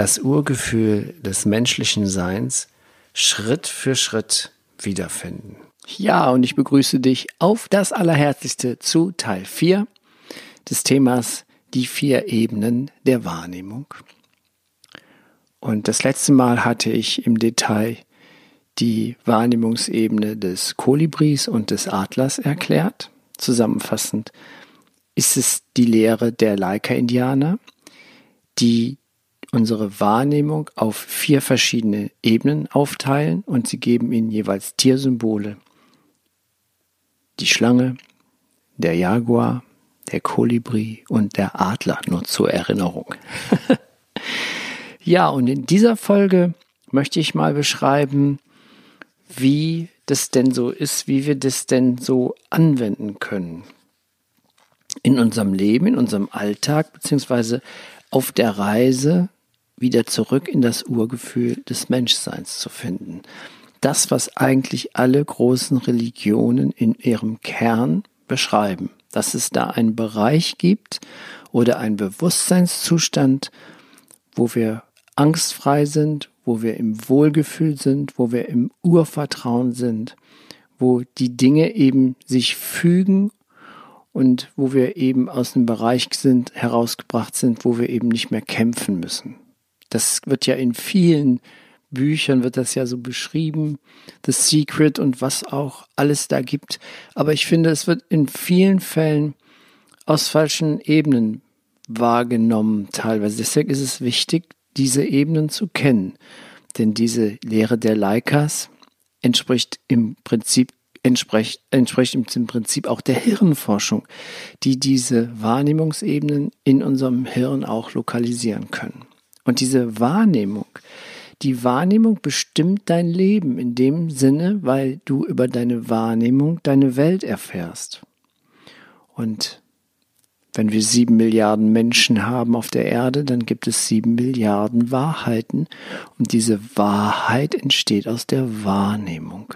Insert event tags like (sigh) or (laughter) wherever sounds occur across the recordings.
das Urgefühl des menschlichen Seins Schritt für Schritt wiederfinden. Ja, und ich begrüße dich auf das Allerherzlichste zu Teil 4 des Themas die vier Ebenen der Wahrnehmung. Und das letzte Mal hatte ich im Detail die Wahrnehmungsebene des Kolibris und des Adlers erklärt. Zusammenfassend ist es die Lehre der Laika-Indianer, die unsere Wahrnehmung auf vier verschiedene Ebenen aufteilen und sie geben ihnen jeweils Tiersymbole. Die Schlange, der Jaguar, der Kolibri und der Adler, nur zur Erinnerung. (laughs) ja, und in dieser Folge möchte ich mal beschreiben, wie das denn so ist, wie wir das denn so anwenden können. In unserem Leben, in unserem Alltag, beziehungsweise auf der Reise wieder zurück in das Urgefühl des Menschseins zu finden. Das, was eigentlich alle großen Religionen in ihrem Kern beschreiben, dass es da einen Bereich gibt oder einen Bewusstseinszustand, wo wir angstfrei sind, wo wir im Wohlgefühl sind, wo wir im Urvertrauen sind, wo die Dinge eben sich fügen und wo wir eben aus einem Bereich sind, herausgebracht sind, wo wir eben nicht mehr kämpfen müssen. Das wird ja in vielen Büchern wird das ja so beschrieben, The Secret und was auch alles da gibt. Aber ich finde, es wird in vielen Fällen aus falschen Ebenen wahrgenommen teilweise. Deswegen ist es wichtig, diese Ebenen zu kennen. Denn diese Lehre der Leikas entspricht im Prinzip entspricht, entspricht im Prinzip auch der Hirnforschung, die diese Wahrnehmungsebenen in unserem Hirn auch lokalisieren können. Und diese Wahrnehmung, die Wahrnehmung bestimmt dein Leben in dem Sinne, weil du über deine Wahrnehmung deine Welt erfährst. Und wenn wir sieben Milliarden Menschen haben auf der Erde, dann gibt es sieben Milliarden Wahrheiten. Und diese Wahrheit entsteht aus der Wahrnehmung.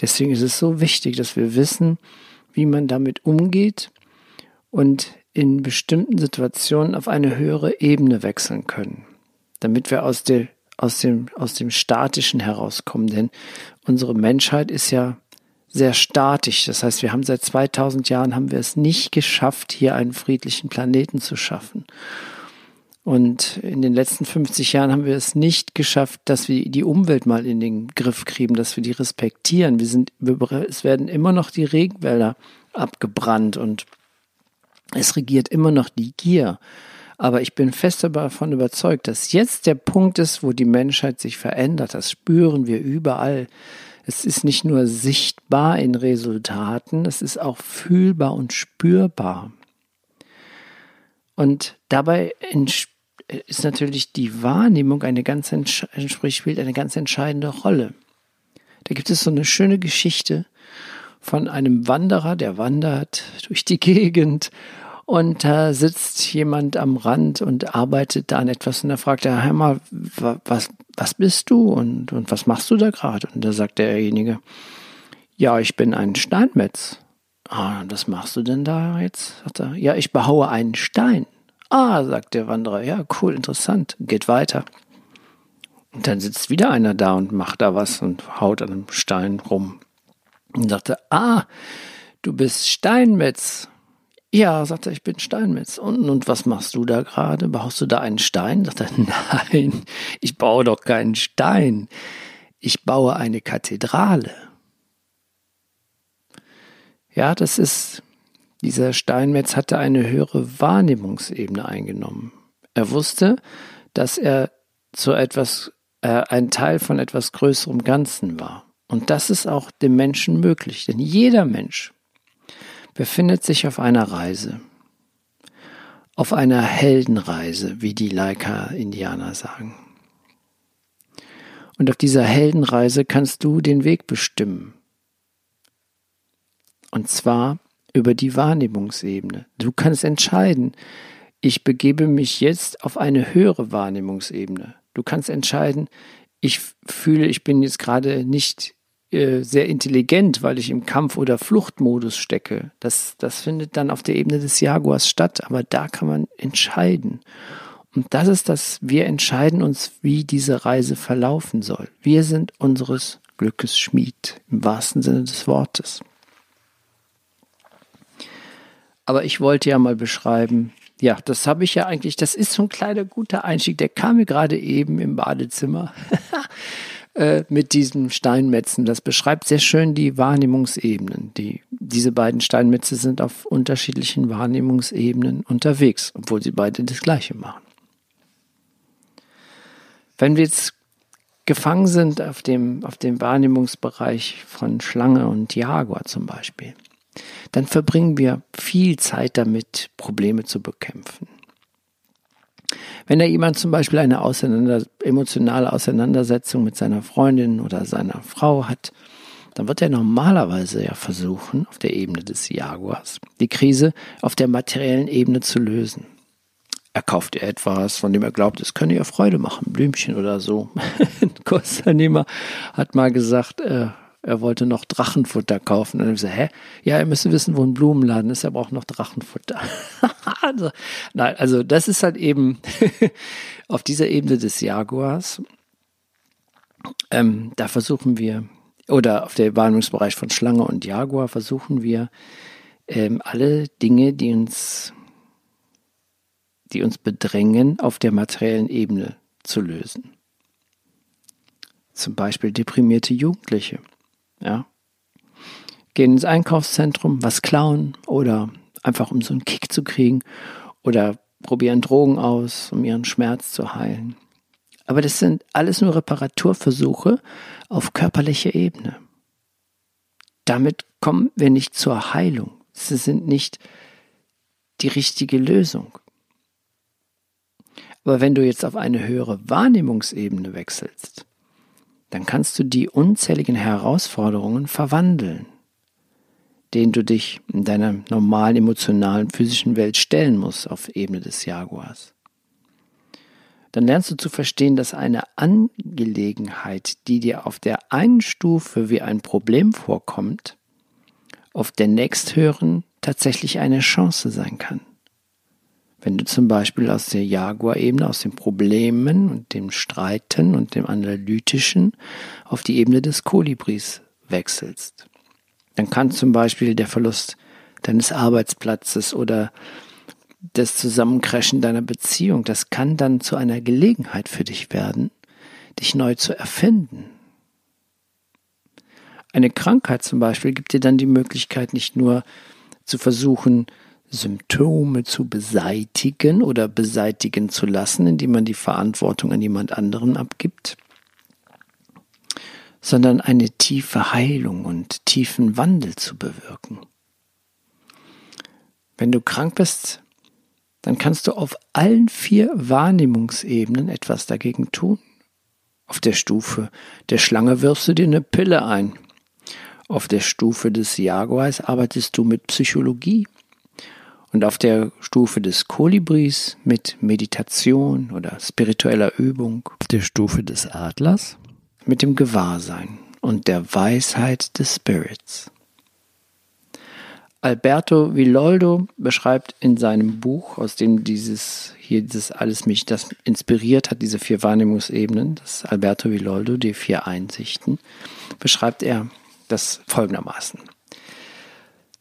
Deswegen ist es so wichtig, dass wir wissen, wie man damit umgeht und in bestimmten Situationen auf eine höhere Ebene wechseln können damit wir aus, der, aus, dem, aus dem Statischen herauskommen. Denn unsere Menschheit ist ja sehr statisch. Das heißt, wir haben seit 2000 Jahren haben wir es nicht geschafft, hier einen friedlichen Planeten zu schaffen. Und in den letzten 50 Jahren haben wir es nicht geschafft, dass wir die Umwelt mal in den Griff kriegen, dass wir die respektieren. Wir sind, es werden immer noch die Regenwälder abgebrannt und es regiert immer noch die Gier. Aber ich bin fest davon überzeugt, dass jetzt der Punkt ist, wo die Menschheit sich verändert. Das spüren wir überall. Es ist nicht nur sichtbar in Resultaten, es ist auch fühlbar und spürbar. Und dabei ist natürlich die Wahrnehmung eine ganz spielt eine ganz entscheidende Rolle. Da gibt es so eine schöne Geschichte von einem Wanderer, der wandert durch die Gegend und da sitzt jemand am Rand und arbeitet da an etwas und da fragt er, hör mal, was, was bist du und, und was machst du da gerade? Und da sagt derjenige, ja, ich bin ein Steinmetz. Ah, was machst du denn da jetzt? Sagt er, ja, ich behaue einen Stein. Ah, sagt der Wanderer, ja, cool, interessant, geht weiter. Und dann sitzt wieder einer da und macht da was und haut an einem Stein rum. Und sagte, ah, du bist Steinmetz. Ja, sagt er, ich bin Steinmetz. Und, und was machst du da gerade? Baust du da einen Stein? Sagt er, (laughs) nein, ich baue doch keinen Stein. Ich baue eine Kathedrale. Ja, das ist, dieser Steinmetz hatte eine höhere Wahrnehmungsebene eingenommen. Er wusste, dass er zu etwas, äh, ein Teil von etwas größerem Ganzen war. Und das ist auch dem Menschen möglich, denn jeder Mensch befindet sich auf einer Reise. Auf einer Heldenreise, wie die Laika-Indianer sagen. Und auf dieser Heldenreise kannst du den Weg bestimmen. Und zwar über die Wahrnehmungsebene. Du kannst entscheiden, ich begebe mich jetzt auf eine höhere Wahrnehmungsebene. Du kannst entscheiden, ich fühle, ich bin jetzt gerade nicht äh, sehr intelligent, weil ich im Kampf- oder Fluchtmodus stecke. Das, das findet dann auf der Ebene des Jaguars statt, aber da kann man entscheiden. Und das ist das, wir entscheiden uns, wie diese Reise verlaufen soll. Wir sind unseres Glückes Schmied, im wahrsten Sinne des Wortes. Aber ich wollte ja mal beschreiben, ja, das habe ich ja eigentlich, das ist so ein kleiner guter Einstieg, der kam mir gerade eben im Badezimmer (laughs) äh, mit diesem Steinmetzen. Das beschreibt sehr schön die Wahrnehmungsebenen. Die, diese beiden Steinmetze sind auf unterschiedlichen Wahrnehmungsebenen unterwegs, obwohl sie beide das Gleiche machen. Wenn wir jetzt gefangen sind auf dem, auf dem Wahrnehmungsbereich von Schlange und Jaguar zum Beispiel, dann verbringen wir viel Zeit damit, Probleme zu bekämpfen. Wenn da jemand zum Beispiel eine auseinander, emotionale Auseinandersetzung mit seiner Freundin oder seiner Frau hat, dann wird er normalerweise ja versuchen, auf der Ebene des Jaguars, die Krise auf der materiellen Ebene zu lösen. Er kauft ihr etwas, von dem er glaubt, es könne ihr Freude machen, Blümchen oder so. (laughs) Ein Kursteilnehmer hat mal gesagt, äh, er wollte noch Drachenfutter kaufen. Und dann ich gesagt, hä? Ja, er müsste wissen, wo ein Blumenladen ist, er braucht noch Drachenfutter. (laughs) also, nein, also das ist halt eben (laughs) auf dieser Ebene des Jaguars. Ähm, da versuchen wir, oder auf der Wahrnehmungsbereich von Schlange und Jaguar versuchen wir ähm, alle Dinge, die uns, die uns bedrängen, auf der materiellen Ebene zu lösen. Zum Beispiel deprimierte Jugendliche ja. Gehen ins Einkaufszentrum, was klauen oder einfach um so einen Kick zu kriegen oder probieren Drogen aus, um ihren Schmerz zu heilen. Aber das sind alles nur Reparaturversuche auf körperlicher Ebene. Damit kommen wir nicht zur Heilung. Sie sind nicht die richtige Lösung. Aber wenn du jetzt auf eine höhere Wahrnehmungsebene wechselst, dann kannst du die unzähligen Herausforderungen verwandeln, denen du dich in deiner normalen emotionalen, physischen Welt stellen musst auf Ebene des Jaguars. Dann lernst du zu verstehen, dass eine Angelegenheit, die dir auf der einen Stufe wie ein Problem vorkommt, auf der nächsthöheren tatsächlich eine Chance sein kann. Wenn du zum Beispiel aus der Jaguar-Ebene, aus den Problemen und dem Streiten und dem Analytischen auf die Ebene des Kolibris wechselst, dann kann zum Beispiel der Verlust deines Arbeitsplatzes oder das Zusammencrashen deiner Beziehung, das kann dann zu einer Gelegenheit für dich werden, dich neu zu erfinden. Eine Krankheit zum Beispiel gibt dir dann die Möglichkeit, nicht nur zu versuchen, Symptome zu beseitigen oder beseitigen zu lassen, indem man die Verantwortung an jemand anderen abgibt, sondern eine tiefe Heilung und tiefen Wandel zu bewirken. Wenn du krank bist, dann kannst du auf allen vier Wahrnehmungsebenen etwas dagegen tun. Auf der Stufe der Schlange wirfst du dir eine Pille ein. Auf der Stufe des Jaguars arbeitest du mit Psychologie und auf der Stufe des Kolibris mit Meditation oder spiritueller Übung. Auf der Stufe des Adlers mit dem Gewahrsein und der Weisheit des Spirits. Alberto Villoldo beschreibt in seinem Buch, aus dem dieses hier dieses alles mich das inspiriert hat, diese vier Wahrnehmungsebenen, das Alberto Villoldo, die vier Einsichten, beschreibt er das folgendermaßen.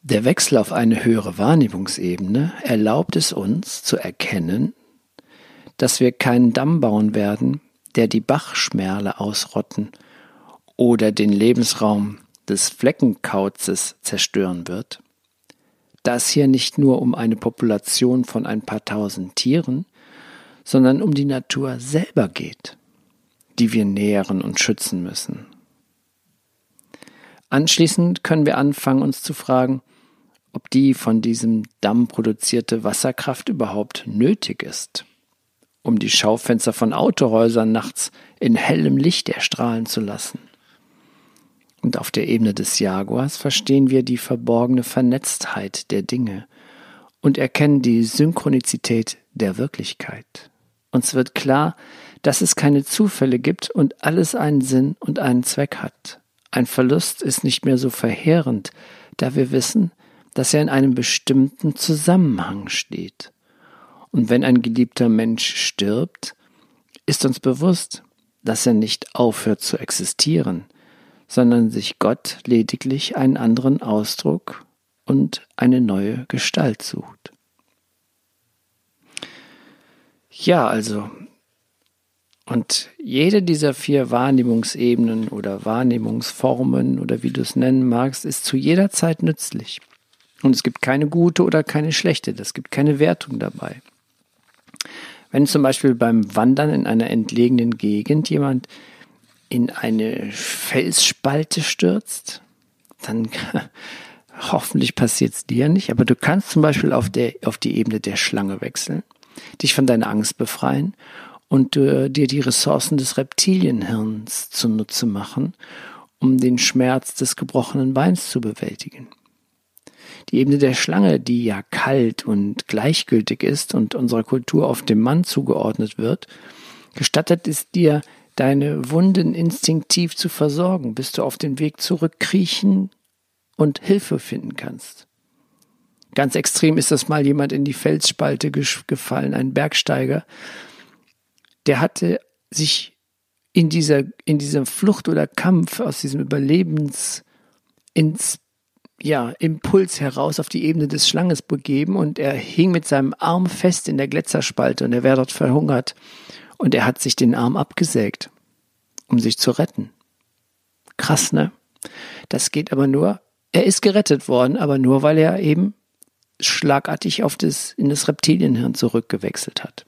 Der Wechsel auf eine höhere Wahrnehmungsebene erlaubt es uns zu erkennen, dass wir keinen Damm bauen werden, der die Bachschmerle ausrotten oder den Lebensraum des Fleckenkauzes zerstören wird, da es hier nicht nur um eine Population von ein paar tausend Tieren, sondern um die Natur selber geht, die wir nähren und schützen müssen. Anschließend können wir anfangen, uns zu fragen, ob die von diesem Damm produzierte Wasserkraft überhaupt nötig ist um die Schaufenster von Autohäusern nachts in hellem Licht erstrahlen zu lassen. Und auf der Ebene des Jaguars verstehen wir die verborgene Vernetztheit der Dinge und erkennen die Synchronizität der Wirklichkeit. Uns wird klar, dass es keine Zufälle gibt und alles einen Sinn und einen Zweck hat. Ein Verlust ist nicht mehr so verheerend, da wir wissen, dass er in einem bestimmten Zusammenhang steht. Und wenn ein geliebter Mensch stirbt, ist uns bewusst, dass er nicht aufhört zu existieren, sondern sich Gott lediglich einen anderen Ausdruck und eine neue Gestalt sucht. Ja, also, und jede dieser vier Wahrnehmungsebenen oder Wahrnehmungsformen oder wie du es nennen magst, ist zu jeder Zeit nützlich. Und es gibt keine gute oder keine schlechte, es gibt keine Wertung dabei. Wenn zum Beispiel beim Wandern in einer entlegenen Gegend jemand in eine Felsspalte stürzt, dann (laughs) hoffentlich passiert es dir nicht, aber du kannst zum Beispiel auf, der, auf die Ebene der Schlange wechseln, dich von deiner Angst befreien und äh, dir die Ressourcen des Reptilienhirns zunutze machen, um den Schmerz des gebrochenen Beins zu bewältigen. Die Ebene der Schlange, die ja kalt und gleichgültig ist und unserer Kultur auf dem Mann zugeordnet wird, gestattet es dir, deine Wunden instinktiv zu versorgen, bis du auf den Weg zurückkriechen und Hilfe finden kannst. Ganz extrem ist das mal jemand in die Felsspalte gefallen, ein Bergsteiger. Der hatte sich in dieser, in dieser Flucht oder Kampf aus diesem Überlebens ins ja, Impuls heraus auf die Ebene des Schlanges begeben und er hing mit seinem Arm fest in der Gletzerspalte und er wäre dort verhungert und er hat sich den Arm abgesägt, um sich zu retten. Krass, ne? Das geht aber nur, er ist gerettet worden, aber nur weil er eben schlagartig auf das, in das Reptilienhirn zurückgewechselt hat.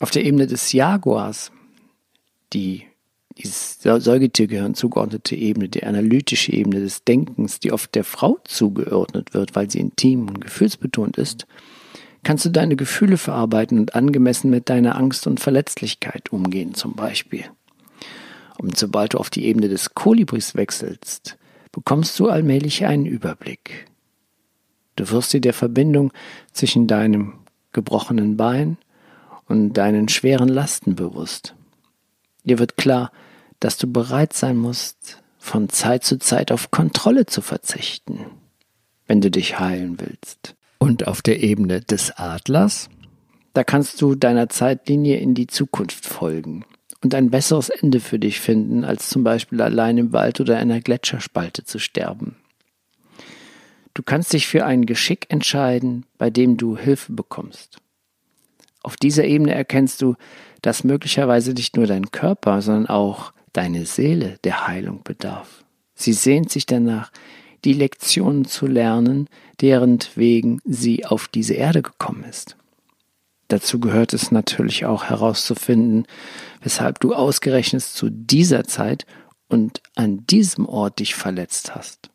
Auf der Ebene des Jaguars, die dieses Säugetiergehirn zugeordnete Ebene, die analytische Ebene des Denkens, die oft der Frau zugeordnet wird, weil sie intim und gefühlsbetont ist, kannst du deine Gefühle verarbeiten und angemessen mit deiner Angst und Verletzlichkeit umgehen zum Beispiel. Und sobald du auf die Ebene des Kolibris wechselst, bekommst du allmählich einen Überblick. Du wirst dir der Verbindung zwischen deinem gebrochenen Bein und deinen schweren Lasten bewusst. Dir wird klar, dass du bereit sein musst, von Zeit zu Zeit auf Kontrolle zu verzichten, wenn du dich heilen willst. Und auf der Ebene des Adlers, da kannst du deiner Zeitlinie in die Zukunft folgen und ein besseres Ende für dich finden, als zum Beispiel allein im Wald oder einer Gletscherspalte zu sterben. Du kannst dich für ein Geschick entscheiden, bei dem du Hilfe bekommst. Auf dieser Ebene erkennst du, dass möglicherweise nicht nur dein Körper, sondern auch deine Seele der Heilung bedarf. Sie sehnt sich danach, die Lektionen zu lernen, deren wegen sie auf diese Erde gekommen ist. Dazu gehört es natürlich auch herauszufinden, weshalb du ausgerechnet zu dieser Zeit und an diesem Ort dich verletzt hast.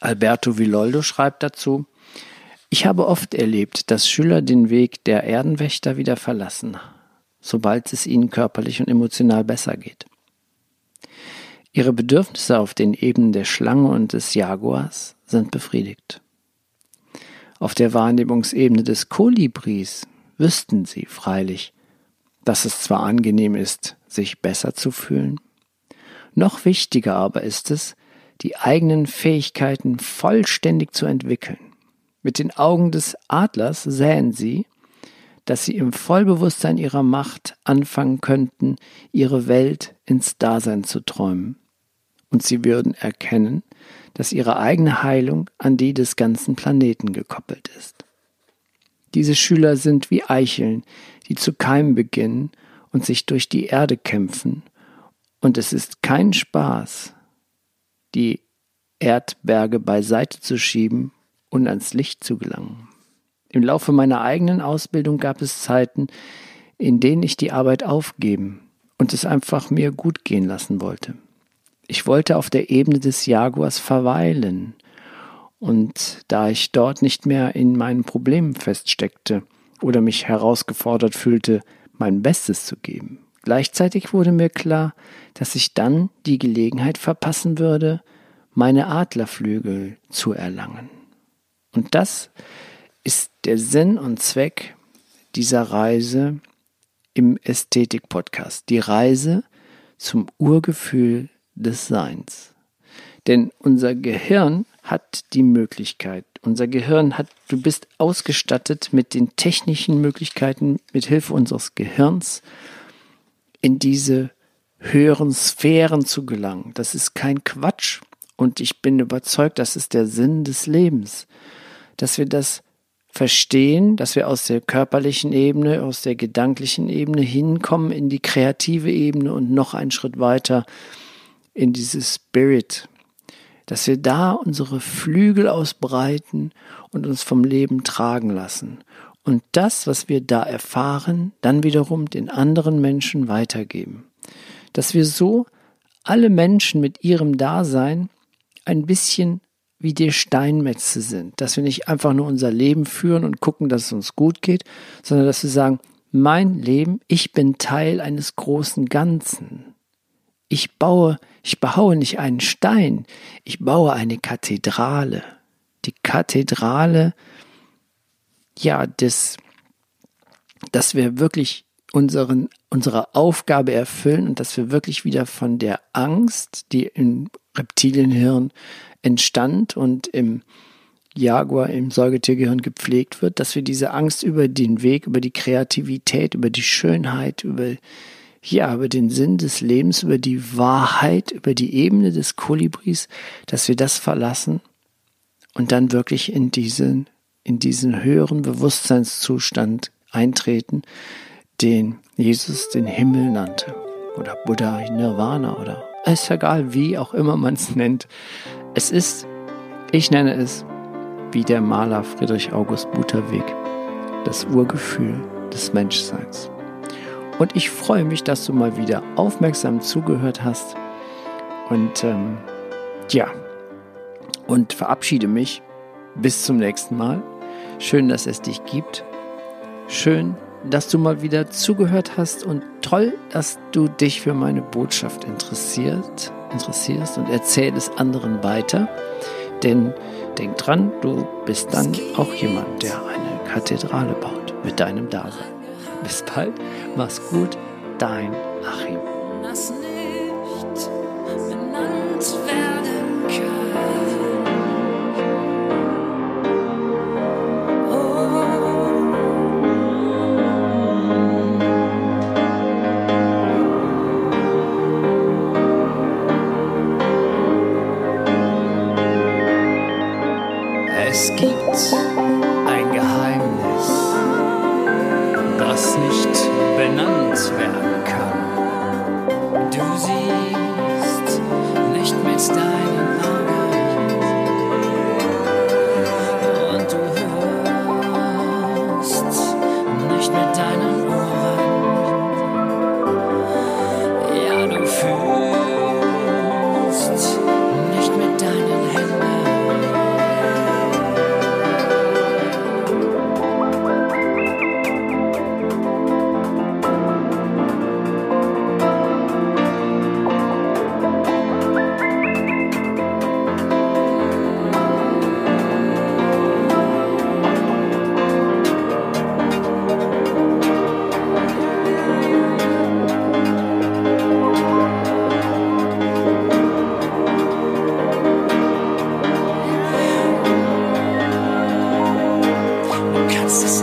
Alberto Villoldo schreibt dazu, ich habe oft erlebt, dass Schüler den Weg der Erdenwächter wieder verlassen, sobald es ihnen körperlich und emotional besser geht. Ihre Bedürfnisse auf den Ebenen der Schlange und des Jaguars sind befriedigt. Auf der Wahrnehmungsebene des Kolibris wüssten sie freilich, dass es zwar angenehm ist, sich besser zu fühlen, noch wichtiger aber ist es, die eigenen Fähigkeiten vollständig zu entwickeln. Mit den Augen des Adlers sähen sie, dass sie im Vollbewusstsein ihrer Macht anfangen könnten, ihre Welt ins Dasein zu träumen und sie würden erkennen, dass ihre eigene Heilung an die des ganzen Planeten gekoppelt ist. Diese Schüler sind wie Eicheln, die zu keimen beginnen und sich durch die Erde kämpfen, und es ist kein Spaß, die Erdberge beiseite zu schieben und ans Licht zu gelangen. Im Laufe meiner eigenen Ausbildung gab es Zeiten, in denen ich die Arbeit aufgeben und es einfach mir gut gehen lassen wollte. Ich wollte auf der Ebene des Jaguars verweilen Und da ich dort nicht mehr in meinen Problemen feststeckte oder mich herausgefordert fühlte, mein Bestes zu geben. Gleichzeitig wurde mir klar, dass ich dann die Gelegenheit verpassen würde, meine Adlerflügel zu erlangen. Und das ist der Sinn und Zweck dieser Reise im Ästhetik-Podcast. Die Reise zum Urgefühl des Seins. Denn unser Gehirn hat die Möglichkeit, unser Gehirn hat, du bist ausgestattet mit den technischen Möglichkeiten, mit Hilfe unseres Gehirns in diese höheren Sphären zu gelangen. Das ist kein Quatsch und ich bin überzeugt, das ist der Sinn des Lebens, dass wir das verstehen, dass wir aus der körperlichen Ebene, aus der gedanklichen Ebene hinkommen in die kreative Ebene und noch einen Schritt weiter in dieses Spirit, dass wir da unsere Flügel ausbreiten und uns vom Leben tragen lassen und das, was wir da erfahren, dann wiederum den anderen Menschen weitergeben. Dass wir so alle Menschen mit ihrem Dasein ein bisschen wie die Steinmetze sind, dass wir nicht einfach nur unser Leben führen und gucken, dass es uns gut geht, sondern dass wir sagen, mein Leben, ich bin Teil eines großen Ganzen. Ich baue, ich baue nicht einen Stein, ich baue eine Kathedrale. Die Kathedrale, ja, des, dass wir wirklich unseren, unsere Aufgabe erfüllen und dass wir wirklich wieder von der Angst, die im Reptilienhirn entstand und im Jaguar, im Säugetiergehirn gepflegt wird, dass wir diese Angst über den Weg, über die Kreativität, über die Schönheit, über ja, über den Sinn des Lebens, über die Wahrheit, über die Ebene des Kolibris, dass wir das verlassen und dann wirklich in diesen, in diesen höheren Bewusstseinszustand eintreten, den Jesus den Himmel nannte. Oder Buddha, Nirvana oder ist egal, wie auch immer man es nennt. Es ist, ich nenne es, wie der Maler Friedrich August Butterweg, das Urgefühl des Menschseins. Und ich freue mich, dass du mal wieder aufmerksam zugehört hast. Und ähm, ja, und verabschiede mich. Bis zum nächsten Mal. Schön, dass es dich gibt. Schön, dass du mal wieder zugehört hast und toll, dass du dich für meine Botschaft interessiert, interessierst und erzähl es anderen weiter. Denn denk dran, du bist dann auch jemand, der eine Kathedrale baut mit deinem Dasein. Bis bald, mach's gut, dein Achim. Das nicht benannt werden nicht mit das